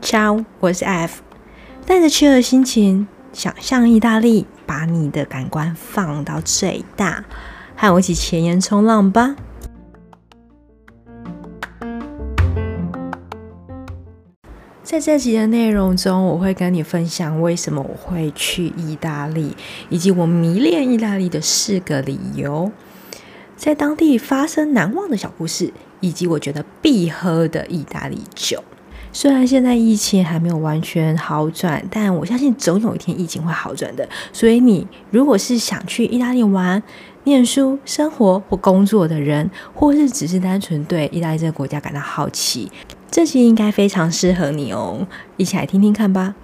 Ciao，我是 F，带着去的心情，想象意大利，把你的感官放到最大，和我一起前沿冲浪吧。在这集的内容中，我会跟你分享为什么我会去意大利，以及我迷恋意大利的四个理由，在当地发生难忘的小故事，以及我觉得必喝的意大利酒。虽然现在疫情还没有完全好转，但我相信总有一天疫情会好转的。所以你如果是想去意大利玩、念书、生活或工作的人，或是只是单纯对意大利这个国家感到好奇，这期应该非常适合你哦，一起来听听看吧。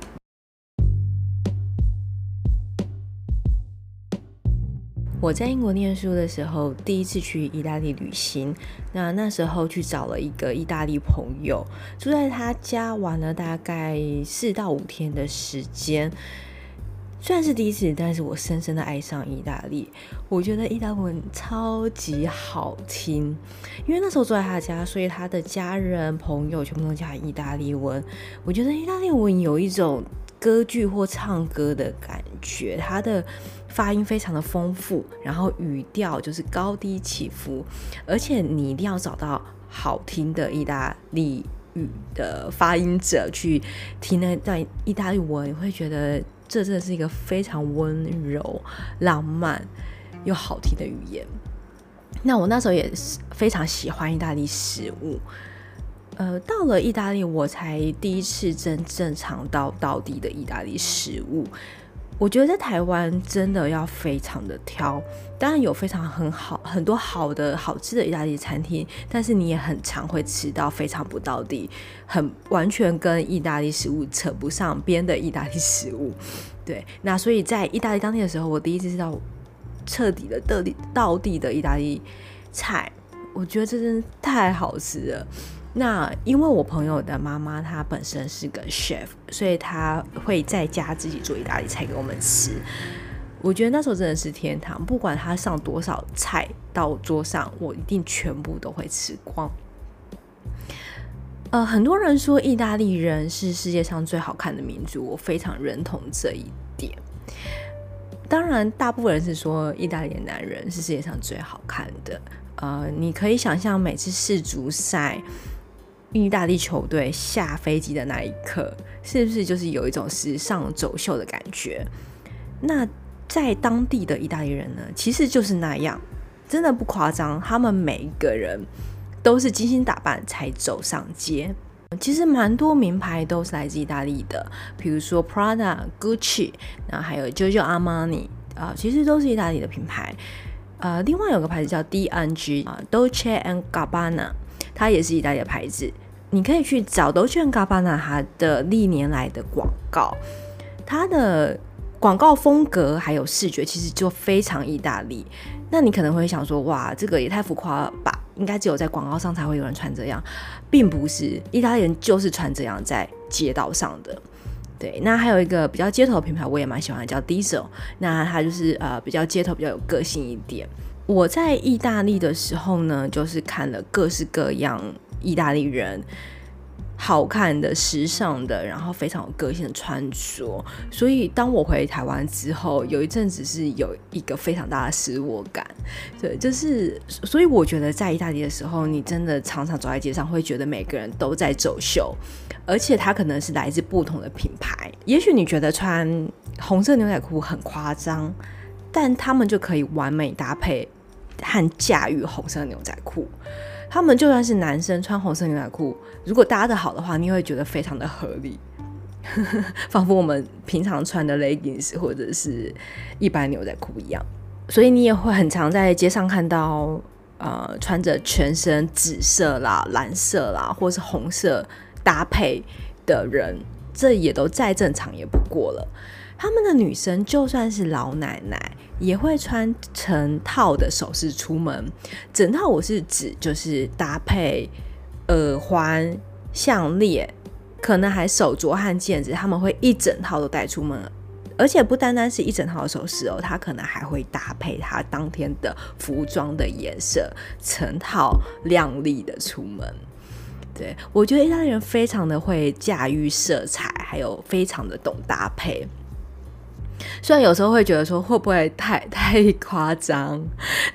我在英国念书的时候，第一次去意大利旅行，那那时候去找了一个意大利朋友，住在他家玩了大概四到五天的时间。虽然是第一次，但是我深深的爱上意大利。我觉得意大利文超级好听，因为那时候住在他家，所以他的家人朋友全部都讲意大利文。我觉得意大利文有一种歌剧或唱歌的感觉，他的发音非常的丰富，然后语调就是高低起伏，而且你一定要找到好听的意大利语的发音者去听那段意大利文，你会觉得。这真的是一个非常温柔、浪漫又好听的语言。那我那时候也是非常喜欢意大利食物。呃，到了意大利，我才第一次真正尝到道地的意大利食物。我觉得在台湾真的要非常的挑，当然有非常很好很多好的好吃的意大利餐厅，但是你也很常会吃到非常不到地、很完全跟意大利食物扯不上边的意大利食物。对，那所以在意大利当地的时候，我第一次知道彻底的到地道地的意大利菜，我觉得这真的太好吃了。那因为我朋友的妈妈她本身是个 chef，所以她会在家自己做意大利菜给我们吃。我觉得那时候真的是天堂，不管她上多少菜到桌上，我一定全部都会吃光。呃，很多人说意大利人是世界上最好看的民族，我非常认同这一点。当然，大部分人是说意大利的男人是世界上最好看的。呃，你可以想象每次世足赛。意大利球队下飞机的那一刻，是不是就是有一种时尚走秀的感觉？那在当地的意大利人呢，其实就是那样，真的不夸张。他们每一个人都是精心打扮才走上街。其实蛮多名牌都是来自意大利的，比如说 Prada、Gucci，然后还有 Giorgio Armani 啊，其实都是意大利的品牌。呃，另外有个牌子叫 D&G 啊，Dolce and Gabbana。它也是意大利的牌子，你可以去找 Dolce & Gabbana 它的历年来的广告，它的广告风格还有视觉其实就非常意大利。那你可能会想说，哇，这个也太浮夸了吧？应该只有在广告上才会有人穿这样，并不是，意大利人就是穿这样在街道上的。对，那还有一个比较街头品牌，我也蛮喜欢，叫 Diesel。那它就是呃比较街头，比较有个性一点。我在意大利的时候呢，就是看了各式各样意大利人好看的、时尚的，然后非常有个性的穿着。所以当我回台湾之后，有一阵子是有一个非常大的失落感。对，就是所以我觉得在意大利的时候，你真的常常走在街上，会觉得每个人都在走秀，而且他可能是来自不同的品牌。也许你觉得穿红色牛仔裤很夸张，但他们就可以完美搭配。和驾驭红色牛仔裤，他们就算是男生穿红色牛仔裤，如果搭得好的话，你会觉得非常的合理，仿佛我们平常穿的 leggings 或者是一般牛仔裤一样。所以你也会很常在街上看到，呃，穿着全身紫色啦、蓝色啦，或是红色搭配的人，这也都再正常也不过了。他们的女生就算是老奶奶，也会穿成套的首饰出门。整套我是指就是搭配耳环、项链，可能还手镯和戒指，他们会一整套都带出门。而且不单单是一整套的首饰哦，它可能还会搭配它当天的服装的颜色，成套亮丽的出门。对，我觉得意大利人非常的会驾驭色彩，还有非常的懂搭配。虽然有时候会觉得说会不会太太夸张，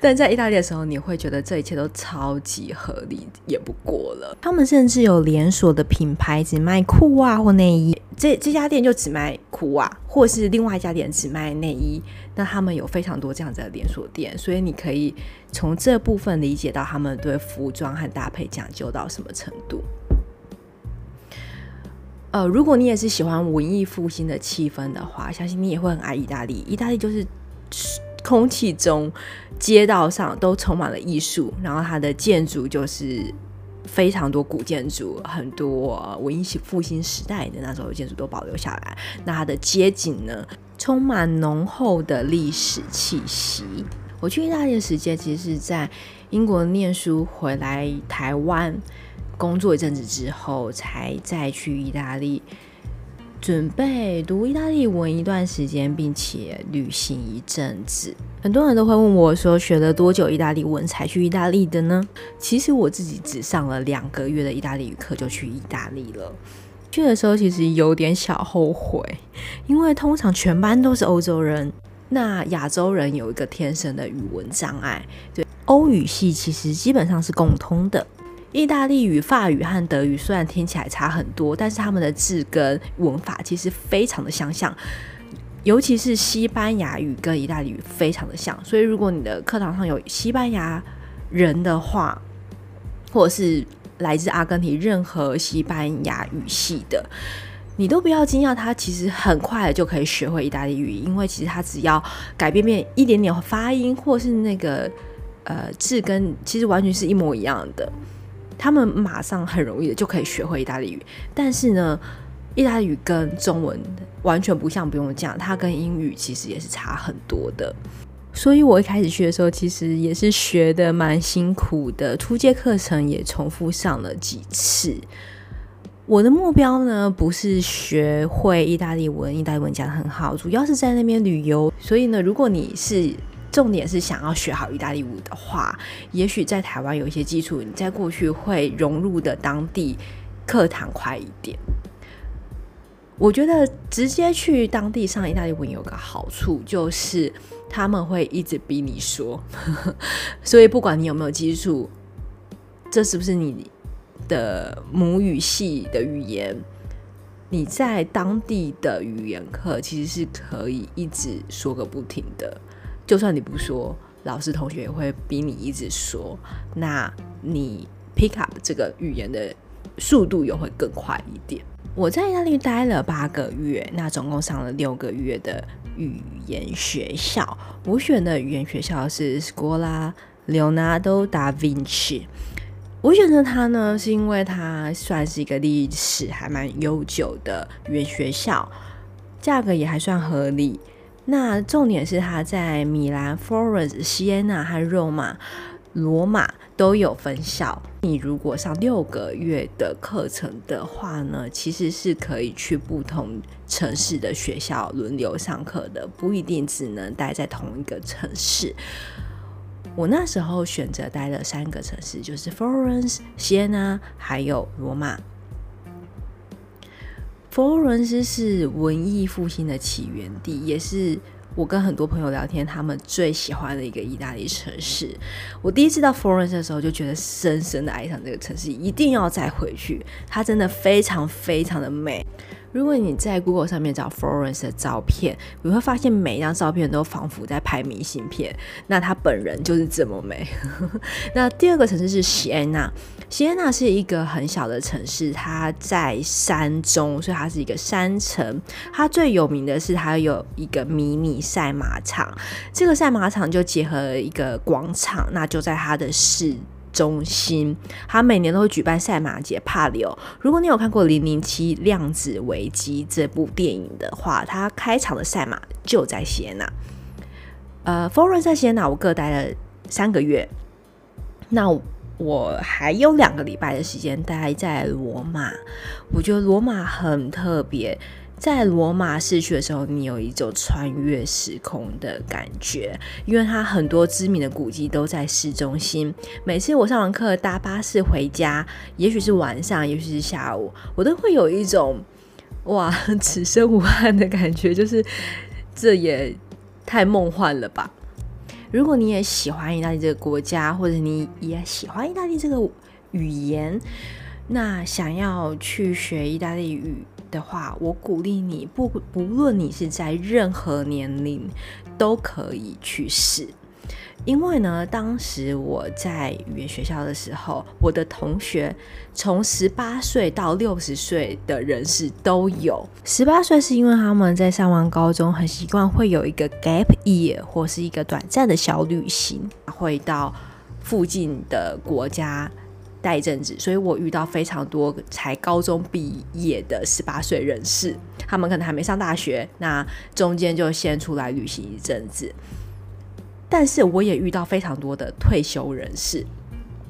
但在意大利的时候，你会觉得这一切都超级合理，也不过了。他们甚至有连锁的品牌，只卖裤袜或内衣。这这家店就只卖裤袜，或是另外一家店只卖内衣。那他们有非常多这样子的连锁店，所以你可以从这部分理解到他们对服装和搭配讲究到什么程度。呃，如果你也是喜欢文艺复兴的气氛的话，相信你也会很爱意大利。意大利就是空气中、街道上都充满了艺术，然后它的建筑就是非常多古建筑，很多文艺复兴时代的那时候建筑都保留下来。那它的街景呢，充满浓厚的历史气息。我去意大利的时间，其实是在英国念书回来台湾。工作一阵子之后，才再去意大利，准备读意大利文一段时间，并且旅行一阵子。很多人都会问我说，学了多久意大利文才去意大利的呢？其实我自己只上了两个月的意大利语课就去意大利了。去的时候其实有点小后悔，因为通常全班都是欧洲人，那亚洲人有一个天生的语文障碍。对，欧语系其实基本上是共通的。意大利语、法语和德语虽然听起来差很多，但是他们的字跟文法其实非常的相像，尤其是西班牙语跟意大利语非常的像。所以，如果你的课堂上有西班牙人的话，或者是来自阿根廷任何西班牙语系的，你都不要惊讶，他其实很快的就可以学会意大利语，因为其实他只要改变变一点点发音，或是那个呃字根，其实完全是一模一样的。他们马上很容易的就可以学会意大利语，但是呢，意大利语跟中文完全不像，不用讲，它跟英语其实也是差很多的。所以我一开始去的时候，其实也是学得蛮辛苦的，初阶课程也重复上了几次。我的目标呢，不是学会意大利文，意大利文讲得很好，主要是在那边旅游。所以呢，如果你是重点是想要学好意大利舞的话，也许在台湾有一些基础，你在过去会融入的当地课堂快一点。我觉得直接去当地上意大利文有个好处，就是他们会一直逼你说，所以不管你有没有基础，这是不是你的母语系的语言，你在当地的语言课其实是可以一直说个不停的。就算你不说，老师同学也会逼你一直说，那你 pick up 这个语言的速度也会更快一点。我在意大利待了八个月，那总共上了六个月的语言学校。我选的语言学校是 Scuola Leonardo da Vinci。我选择它呢，是因为它算是一个历史还蛮悠久的语言学校，价格也还算合理。那重点是他在米兰、Florence、西安纳和罗马、罗马都有分校。你如果上六个月的课程的话呢，其实是可以去不同城市的学校轮流上课的，不一定只能待在同一个城市。我那时候选择待了三个城市，就是 Florence、西安纳还有罗马。佛罗伦斯是文艺复兴的起源地，也是我跟很多朋友聊天，他们最喜欢的一个意大利城市。我第一次到佛罗伦斯的时候，就觉得深深的爱上这个城市，一定要再回去。它真的非常非常的美。如果你在 Google 上面找 Florence 的照片，你会发现每一张照片都仿佛在拍明信片。那他本人就是这么美。那第二个城市是锡安纳，锡安纳是一个很小的城市，它在山中，所以它是一个山城。它最有名的是它有一个迷你赛马场，这个赛马场就结合了一个广场，那就在它的市中心，他每年都会举办赛马节帕里欧。如果你有看过《零零七量子危机》这部电影的话，它开场的赛马就在锡安纳。呃，佛罗伦斯、锡安纳，我各待了三个月。那我还有两个礼拜的时间待在罗马。我觉得罗马很特别，在罗马市区的时候，你有一种穿越时空的感觉，因为它很多知名的古迹都在市中心。每次我上完课搭巴士回家，也许是晚上，也许是下午，我都会有一种哇，此生无憾的感觉，就是这也太梦幻了吧。如果你也喜欢意大利这个国家，或者你也喜欢意大利这个语言，那想要去学意大利语的话，我鼓励你，不不论你是在任何年龄，都可以去试。因为呢，当时我在语言学校的时候，我的同学从十八岁到六十岁的人士都有。十八岁是因为他们在上完高中，很习惯会有一个 gap year 或是一个短暂的小旅行，会到附近的国家。待一阵子，所以我遇到非常多才高中毕业的十八岁人士，他们可能还没上大学，那中间就先出来旅行一阵子。但是我也遇到非常多的退休人士，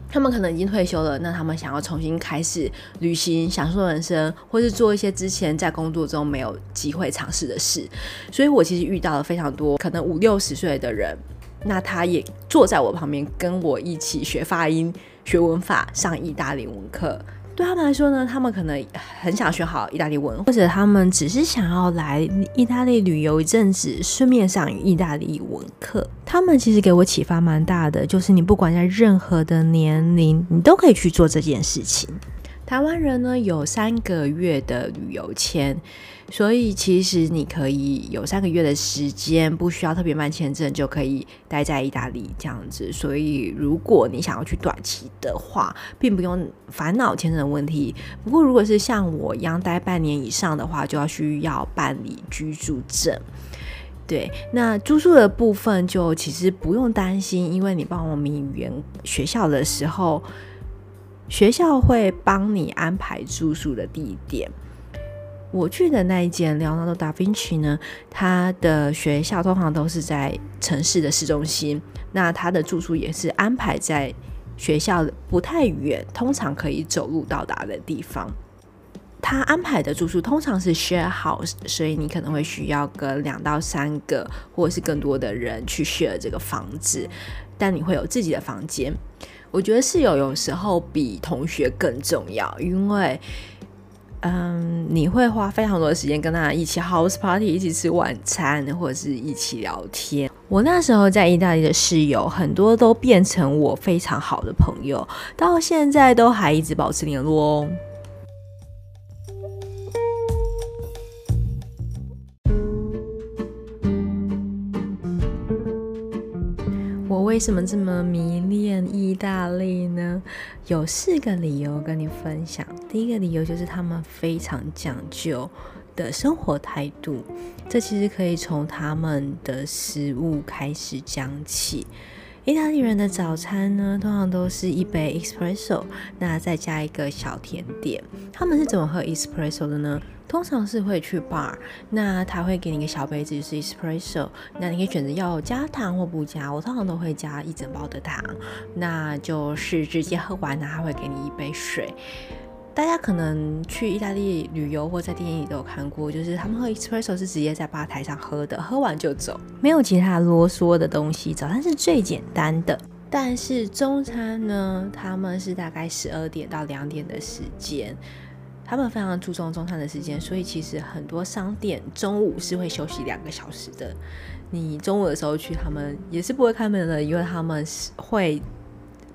他们可能已经退休了，那他们想要重新开始旅行，享受人生，或是做一些之前在工作中没有机会尝试的事。所以我其实遇到了非常多可能五六十岁的人，那他也坐在我旁边，跟我一起学发音。学文法，上意大利文课，对他们来说呢，他们可能很想学好意大利文，或者他们只是想要来意大利旅游一阵子，顺便上意大利文课。他们其实给我启发蛮大的，就是你不管在任何的年龄，你都可以去做这件事情。台湾人呢，有三个月的旅游签，所以其实你可以有三个月的时间，不需要特别办签证就可以待在意大利这样子。所以如果你想要去短期的话，并不用烦恼签证的问题。不过如果是像我一样待半年以上的话，就要需要办理居住证。对，那住宿的部分就其实不用担心，因为你报名语言学校的时候。学校会帮你安排住宿的地点。我去的那一间莱昂纳多·达·芬奇呢，他的学校通常都是在城市的市中心，那他的住宿也是安排在学校不太远，通常可以走路到达的地方。他安排的住宿通常是 share house，所以你可能会需要跟两到三个或者是更多的人去 share 这个房子，但你会有自己的房间。我觉得室友有时候比同学更重要，因为，嗯，你会花非常多的时间跟他一起 house party，一起吃晚餐，或者是一起聊天。我那时候在意大利的室友很多都变成我非常好的朋友，到现在都还一直保持联络哦。为什么这么迷恋意大利呢？有四个理由跟你分享。第一个理由就是他们非常讲究的生活态度，这其实可以从他们的食物开始讲起。意大利人的早餐呢，通常都是一杯 espresso，那再加一个小甜点。他们是怎么喝 espresso 的呢？通常是会去 bar，那他会给你一个小杯子，就是 espresso，那你可以选择要加糖或不加。我通常都会加一整包的糖，那就是直接喝完，他会给你一杯水。大家可能去意大利旅游或在电影里都有看过，就是他们喝 espresso 是直接在吧台上喝的，喝完就走，没有其他啰嗦的东西。早餐是最简单的，但是中餐呢，他们是大概十二点到两点的时间。他们非常注重中餐的时间，所以其实很多商店中午是会休息两个小时的。你中午的时候去，他们也是不会开门的，因为他们是会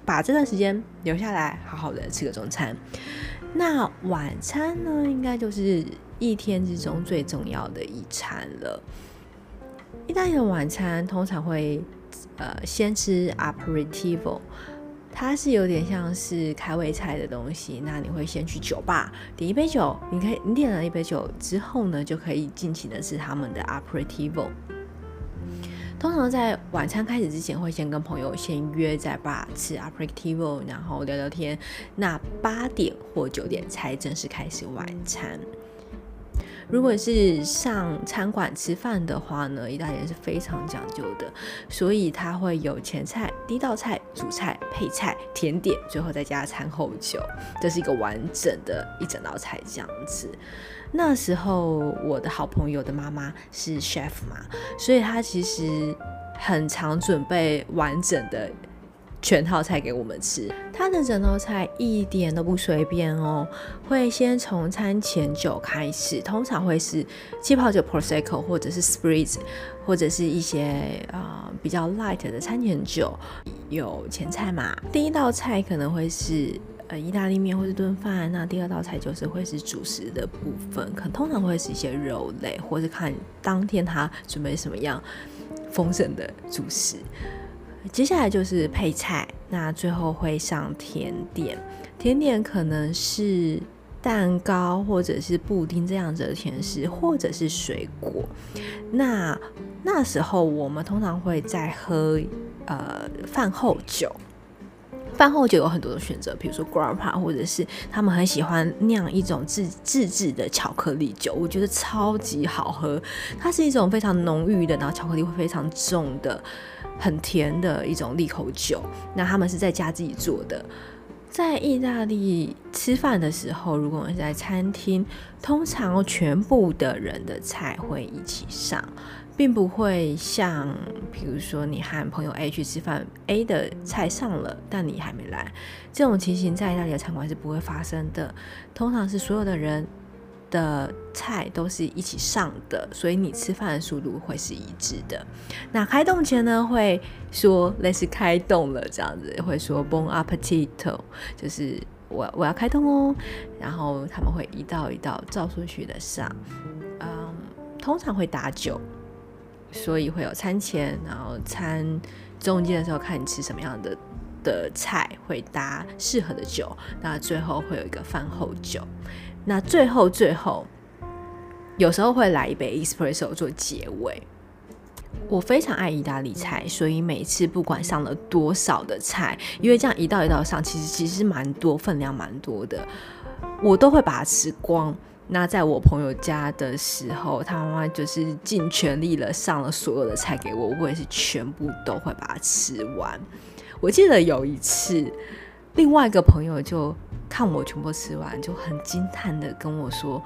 把这段时间留下来，好好的吃个中餐。那晚餐呢，应该就是一天之中最重要的一餐了。意大利的晚餐通常会呃先吃 aperitivo。它是有点像是开胃菜的东西，那你会先去酒吧点一杯酒，你可以你点了一杯酒之后呢，就可以尽情的吃他们的 aperitivo。通常在晚餐开始之前，会先跟朋友先约在吧吃 aperitivo，然后聊聊天。那八点或九点才正式开始晚餐。如果是上餐馆吃饭的话呢，意大利人是非常讲究的，所以它会有前菜、第一道菜、主菜、配菜、甜点，最后再加餐后酒，这是一个完整的一整道菜这样子。那时候我的好朋友的妈妈是 chef 嘛，所以她其实很常准备完整的。全套菜给我们吃，他的整道菜一点都不随便哦，会先从餐前酒开始，通常会是气泡酒 Prosecco 或者是 Spritz，或者是一些啊、呃、比较 light 的餐前酒，有前菜嘛。第一道菜可能会是呃意大利面或者炖饭，那第二道菜就是会是主食的部分，可通常会是一些肉类，或是看当天他准备什么样丰盛的主食。接下来就是配菜，那最后会上甜点，甜点可能是蛋糕或者是布丁这样子的甜食，或者是水果。那那时候我们通常会在喝呃饭后酒，饭后酒有很多的选择，比如说 Grandpa，或者是他们很喜欢酿一种自自制的巧克力酒，我觉得超级好喝。它是一种非常浓郁的，然后巧克力会非常重的。很甜的一种利口酒，那他们是在家自己做的。在意大利吃饭的时候，如果我们在餐厅，通常全部的人的菜会一起上，并不会像，比如说你和朋友 A 去吃饭，A 的菜上了，但你还没来，这种情形在意大利的餐馆是不会发生的。通常是所有的人。的菜都是一起上的，所以你吃饭的速度会是一致的。那开动前呢，会说类似开动了这样子，会说 “Bon appetito”，就是我我要开动哦。然后他们会一道一道照顺序的上，嗯，通常会打酒，所以会有餐前，然后餐中间的时候看你吃什么样的的菜，会搭适合的酒。那最后会有一个饭后酒。那最后最后，有时候会来一杯 espresso 做结尾。我非常爱意大利菜，所以每次不管上了多少的菜，因为这样一道一道上，其实其实蛮多，分量蛮多的，我都会把它吃光。那在我朋友家的时候，他妈妈就是尽全力了，上了所有的菜给我，我也是全部都会把它吃完。我记得有一次，另外一个朋友就。看我全部吃完，就很惊叹的跟我说：“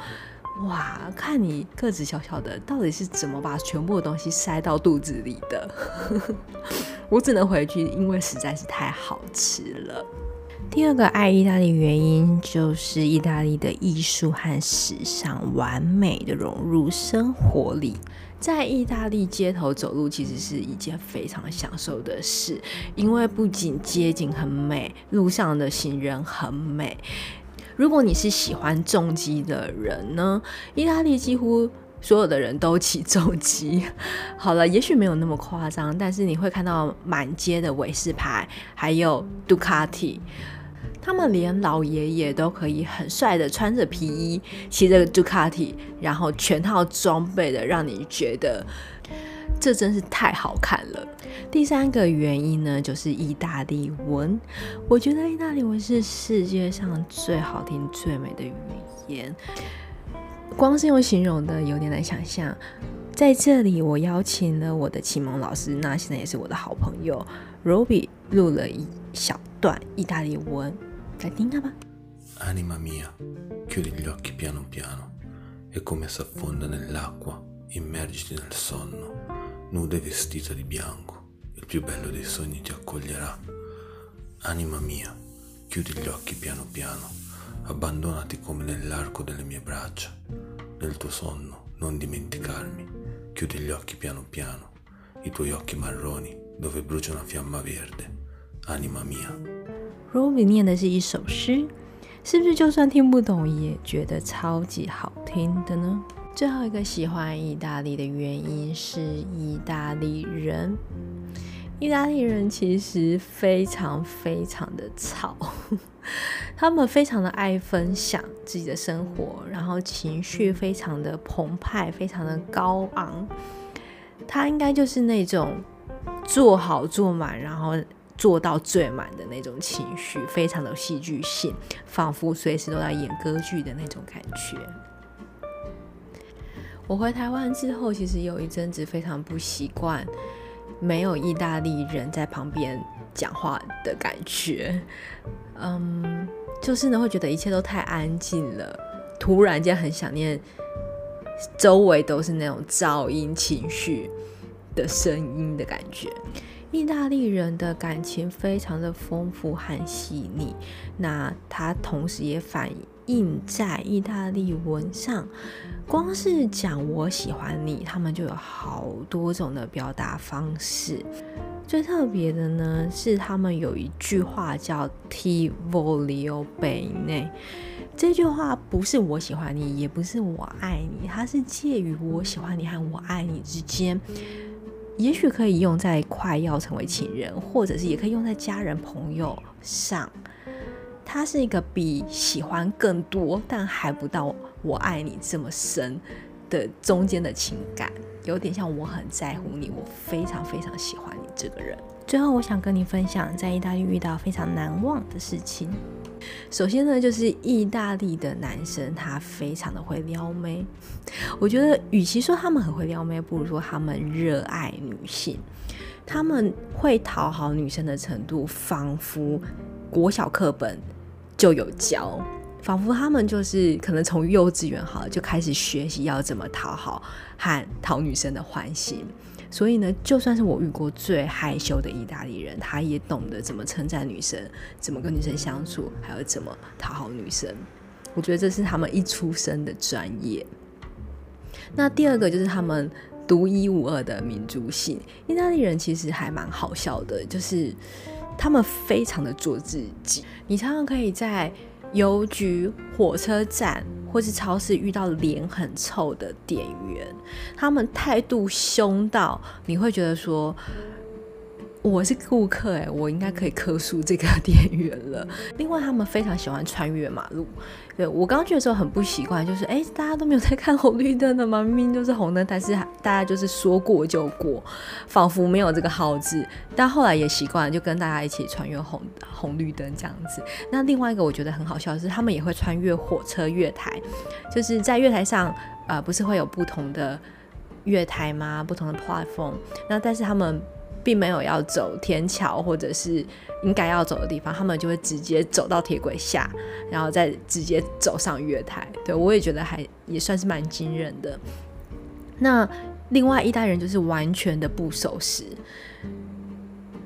哇，看你个子小小的，到底是怎么把全部的东西塞到肚子里的？” 我只能回去，因为实在是太好吃了。第二个爱意大利原因，就是意大利的艺术和时尚完美的融入生活里。在意大利街头走路其实是一件非常享受的事，因为不仅街景很美，路上的行人很美。如果你是喜欢重机的人呢，意大利几乎所有的人都骑重机。好了，也许没有那么夸张，但是你会看到满街的伟士牌，还有杜卡迪。他们连老爷爷都可以很帅的穿着皮衣，骑着杜卡迪，然后全套装备的，让你觉得这真是太好看了。第三个原因呢，就是意大利文。我觉得意大利文是世界上最好听、最美的语言，光是用形容的有点难想象。在这里，我邀请了我的启蒙老师，那现在也是我的好朋友 Roby，录了一小段意大利文。来听他吧。Anima mia, chiudi gli occhi piano piano e come s'affonda nell'acqua, immergiti nel sonno, nuda e vestita di bianco, il più bello dei sogni ti accoglierà. Anima mia, chiudi gli occhi piano piano, abbandonati come nell'arco delle mie braccia. Nel tuo sonno non dimenticarmi, chiudi gli occhi piano piano, i tuoi occhi marroni dove brucia una fiamma verde. Anima mia. Roby 念的是一首诗，是不是就算听不懂也觉得超级好听的呢？最后一个喜欢意大利的原因是意大利人。意大利人其实非常非常的吵，他们非常的爱分享自己的生活，然后情绪非常的澎湃，非常的高昂。他应该就是那种做好做满，然后。做到最满的那种情绪，非常的戏剧性，仿佛随时都在演歌剧的那种感觉。我回台湾之后，其实有一阵子非常不习惯没有意大利人在旁边讲话的感觉。嗯，就是呢，会觉得一切都太安静了，突然间很想念周围都是那种噪音、情绪的声音的感觉。意大利人的感情非常的丰富和细腻，那它同时也反映在意大利文上。光是讲我喜欢你，他们就有好多种的表达方式。最特别的呢，是他们有一句话叫 “Ti voglio bene”。这句话不是我喜欢你，也不是我爱你，它是介于我喜欢你和我爱你之间。也许可以用在快要成为情人，或者是也可以用在家人朋友上。它是一个比喜欢更多，但还不到我爱你这么深的中间的情感，有点像我很在乎你，我非常非常喜欢你这个人。最后，我想跟你分享在意大利遇到非常难忘的事情。首先呢，就是意大利的男生他非常的会撩妹。我觉得，与其说他们很会撩妹，不如说他们热爱女性。他们会讨好女生的程度，仿佛国小课本就有教，仿佛他们就是可能从幼稚园好了就开始学习要怎么讨好和讨女生的欢心。所以呢，就算是我遇过最害羞的意大利人，他也懂得怎么称赞女生，怎么跟女生相处，还有怎么讨好女生。我觉得这是他们一出生的专业。那第二个就是他们独一无二的民族性。意大利人其实还蛮好笑的，就是他们非常的做自己。你常常可以在邮局、火车站。或是超市遇到脸很臭的店员，他们态度凶到你会觉得说，我是顾客哎，我应该可以客诉这个 店员了。另外，他们非常喜欢穿越马路。对，我刚刚去的时候很不习惯，就是哎，大家都没有在看红绿灯的吗？明明就是红灯，但是大家就是说过就过，仿佛没有这个号字。但后来也习惯了，就跟大家一起穿越红红绿灯这样子。那另外一个我觉得很好笑的是，他们也会穿越火车月台，就是在月台上，呃，不是会有不同的月台吗？不同的 platform。那但是他们。并没有要走天桥或者是应该要走的地方，他们就会直接走到铁轨下，然后再直接走上月台。对，我也觉得还也算是蛮惊人的。那另外一代人就是完全的不守时。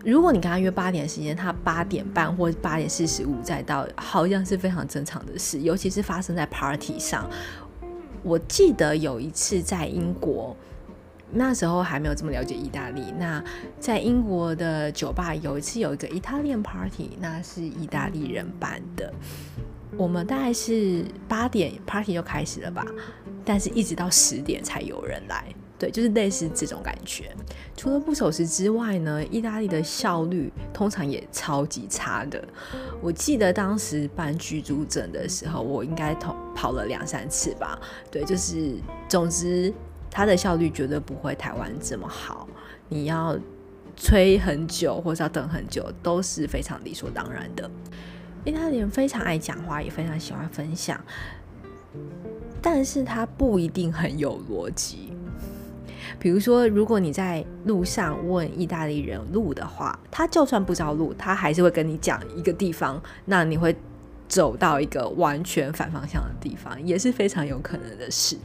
如果你跟他约八点时间，他八点半或八点四十五再到，好像是非常正常的事。尤其是发生在 party 上，我记得有一次在英国。那时候还没有这么了解意大利。那在英国的酒吧有一次有一个 Italian party，那是意大利人办的。我们大概是八点 party 就开始了吧，但是一直到十点才有人来。对，就是类似这种感觉。除了不守时之外呢，意大利的效率通常也超级差的。我记得当时办居住证的时候，我应该跑跑了两三次吧。对，就是总之。它的效率绝对不会台湾这么好，你要催很久或者要等很久都是非常理所当然的。意大利人非常爱讲话，也非常喜欢分享，但是他不一定很有逻辑。比如说，如果你在路上问意大利人路的话，他就算不知道路，他还是会跟你讲一个地方，那你会走到一个完全反方向的地方，也是非常有可能的事。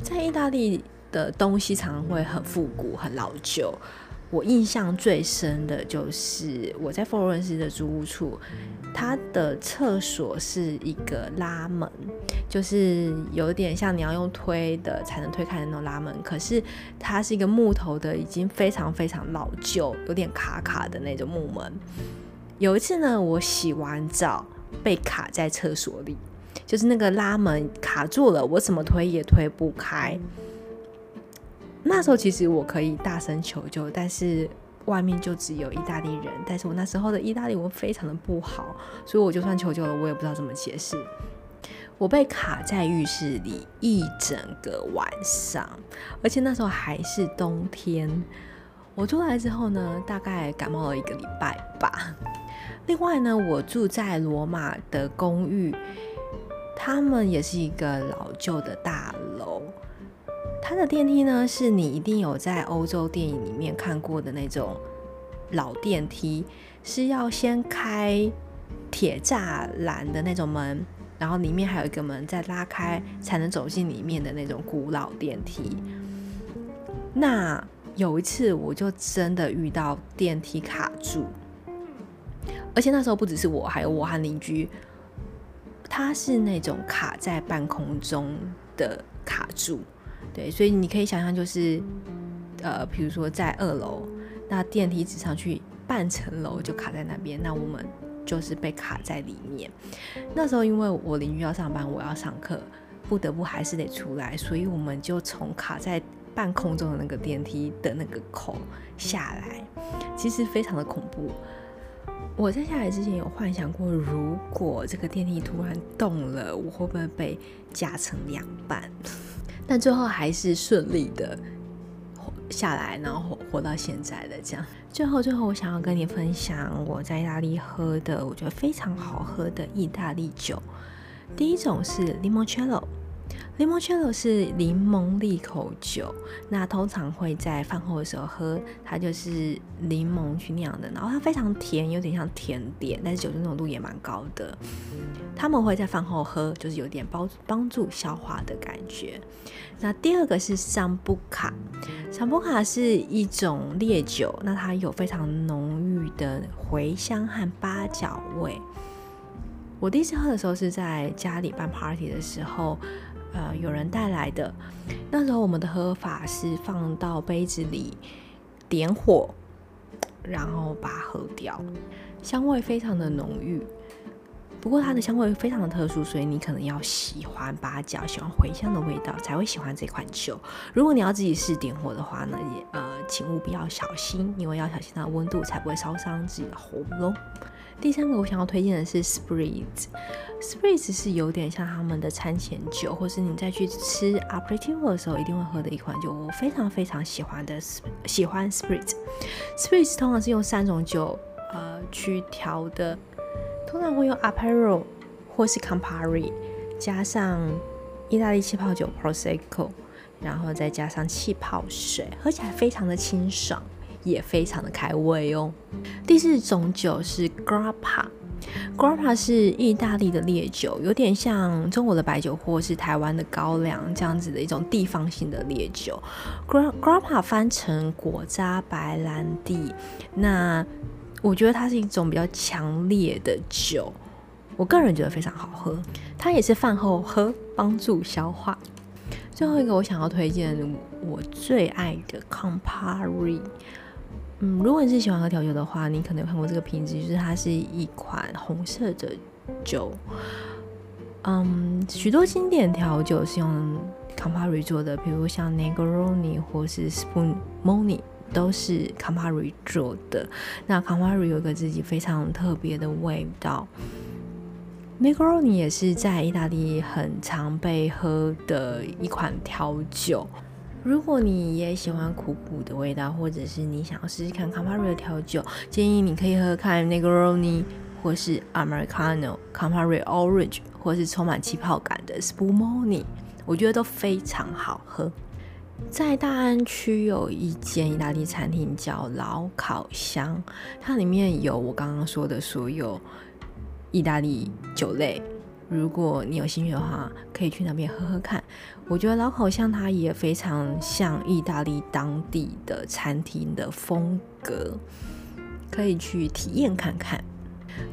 在意大利。的东西常常会很复古、很老旧。我印象最深的就是我在佛罗伦斯的租屋处，它的厕所是一个拉门，就是有点像你要用推的才能推开的那种拉门。可是它是一个木头的，已经非常非常老旧，有点卡卡的那种木门。有一次呢，我洗完澡被卡在厕所里，就是那个拉门卡住了，我怎么推也推不开。那时候其实我可以大声求救，但是外面就只有意大利人，但是我那时候的意大利文非常的不好，所以我就算求救了，我也不知道怎么解释。我被卡在浴室里一整个晚上，而且那时候还是冬天。我出来之后呢，大概感冒了一个礼拜吧。另外呢，我住在罗马的公寓，他们也是一个老旧的大楼。它的电梯呢，是你一定有在欧洲电影里面看过的那种老电梯，是要先开铁栅栏的那种门，然后里面还有一个门再拉开才能走进里面的那种古老电梯。那有一次我就真的遇到电梯卡住，而且那时候不只是我，还有我和邻居，他是那种卡在半空中的卡住。对，所以你可以想象，就是，呃，比如说在二楼，那电梯只上去半层楼就卡在那边，那我们就是被卡在里面。那时候因为我邻居要上班，我要上课，不得不还是得出来，所以我们就从卡在半空中的那个电梯的那个口下来，其实非常的恐怖。我在下来之前有幻想过，如果这个电梯突然动了，我会不会被夹成两半？但最后还是顺利的下来，然后活到现在的这样。最后，最后我想要跟你分享我在意大利喝的，我觉得非常好喝的意大利酒。第一种是 Limoncello。Limoncello 是柠檬利口酒，那通常会在饭后的时候喝，它就是柠檬去酿的，然后它非常甜，有点像甜点，但是酒精浓度也蛮高的。他们会在饭后喝，就是有点帮帮助消化的感觉。那第二个是桑布卡，桑布卡是一种烈酒，那它有非常浓郁的茴香和八角味。我第一次喝的时候是在家里办 party 的时候。呃，有人带来的，那时候我们的喝法是放到杯子里，点火，然后把它喝掉，香味非常的浓郁。不过它的香味非常的特殊，所以你可能要喜欢八角、喜欢茴香的味道才会喜欢这款酒。如果你要自己试点火的话呢，也呃，请务必要小心，因为要小心它的温度，才不会烧伤自己的喉咙。第三个我想要推荐的是 Spritz，Spritz 是有点像他们的餐前酒，或是你再去吃 aperitivo 的时候一定会喝的一款酒，我非常非常喜欢的，喜欢 Spritz，Spritz 通常是用三种酒呃去调的，通常会用 a p e r o 或是 Campari 加上意大利气泡酒 Prosecco，然后再加上气泡水，喝起来非常的清爽。也非常的开胃哦。第四种酒是 Grappa，Grappa 是意大利的烈酒，有点像中国的白酒或是台湾的高粱这样子的一种地方性的烈酒。Grappa 翻成果渣白兰地，那我觉得它是一种比较强烈的酒，我个人觉得非常好喝。它也是饭后喝，帮助消化。最后一个我想要推荐我最爱的 Campari。嗯，如果你是喜欢喝调酒的话，你可能有看过这个瓶子，就是它是一款红色的酒。嗯，许多经典调酒是用 Campari 做的，比如像 Negroni 或是 Spoon Moni 都是 Campari 做的。那 Campari 有一个自己非常特别的味道。Negroni 也是在意大利很常被喝的一款调酒。如果你也喜欢苦苦的味道，或者是你想要试试看 Campari 的调酒，建议你可以喝看 Negroni 或是 Americano、Campari Orange，或是充满气泡感的 Spumoni，我觉得都非常好喝。在大安区有一间意大利餐厅叫老烤箱，它里面有我刚刚说的所有意大利酒类。如果你有兴趣的话，可以去那边喝喝看。我觉得老口像它也非常像意大利当地的餐厅的风格，可以去体验看看。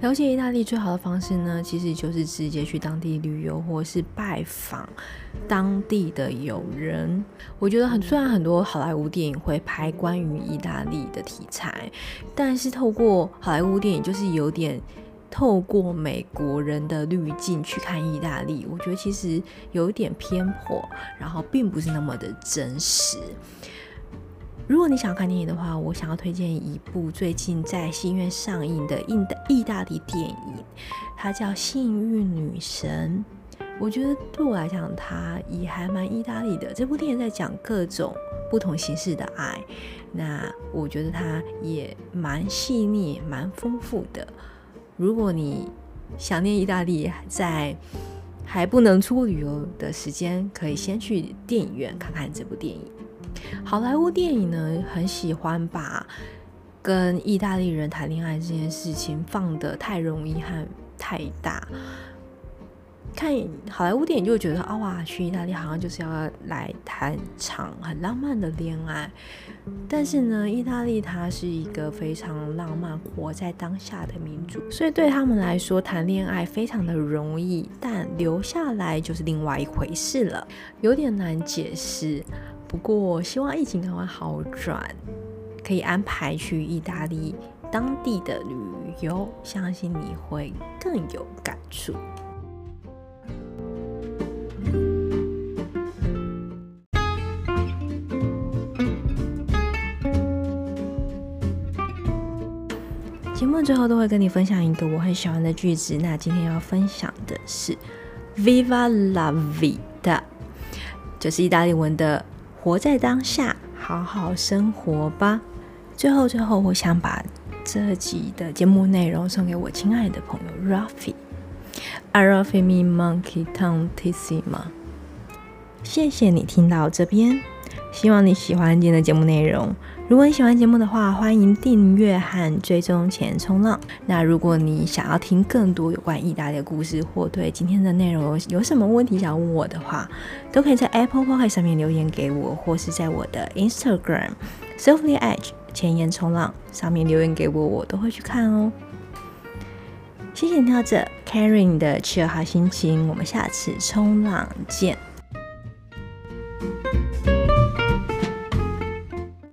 了解意大利最好的方式呢，其实就是直接去当地旅游，或是拜访当地的友人。我觉得很，虽然很多好莱坞电影会拍关于意大利的题材，但是透过好莱坞电影，就是有点。透过美国人的滤镜去看意大利，我觉得其实有一点偏颇，然后并不是那么的真实。如果你想要看电影的话，我想要推荐一部最近在戏院上映的意大意大利电影，它叫《幸运女神》。我觉得对我来讲，它也还蛮意大利的。这部电影在讲各种不同形式的爱，那我觉得它也蛮细腻、蛮丰富的。如果你想念意大利，在还不能出国旅游的时间，可以先去电影院看看这部电影。好莱坞电影呢，很喜欢把跟意大利人谈恋爱这件事情放得太容易和太大。看好莱坞电影就会觉得啊哇，去意大利好像就是要来谈场很浪漫的恋爱。但是呢，意大利它是一个非常浪漫、活在当下的民族，所以对他们来说谈恋爱非常的容易，但留下来就是另外一回事了，有点难解释。不过希望疫情赶快好转，可以安排去意大利当地的旅游，相信你会更有感触。节目最后都会跟你分享一个我很喜欢的句子，那今天要分享的是 “Viva la vida”，就是意大利文的“活在当下，好好生活吧”。最后，最后，我想把这集的节目内容送给我亲爱的朋友 Rafi。Arafi mi manchi tantissimo。谢谢你听到这边，希望你喜欢今天的节目内容。如果你喜欢节目的话，欢迎订阅和追踪前冲浪。那如果你想要听更多有关意大利的故事，或对今天的内容有什么问题想问我的话，都可以在 Apple Podcast 上面留言给我，或是在我的 Instagram Sofly Edge 前沿冲浪上面留言给我，我都会去看哦。谢谢你听到这，Carry 你的 Chill 好心情，我们下次冲浪见。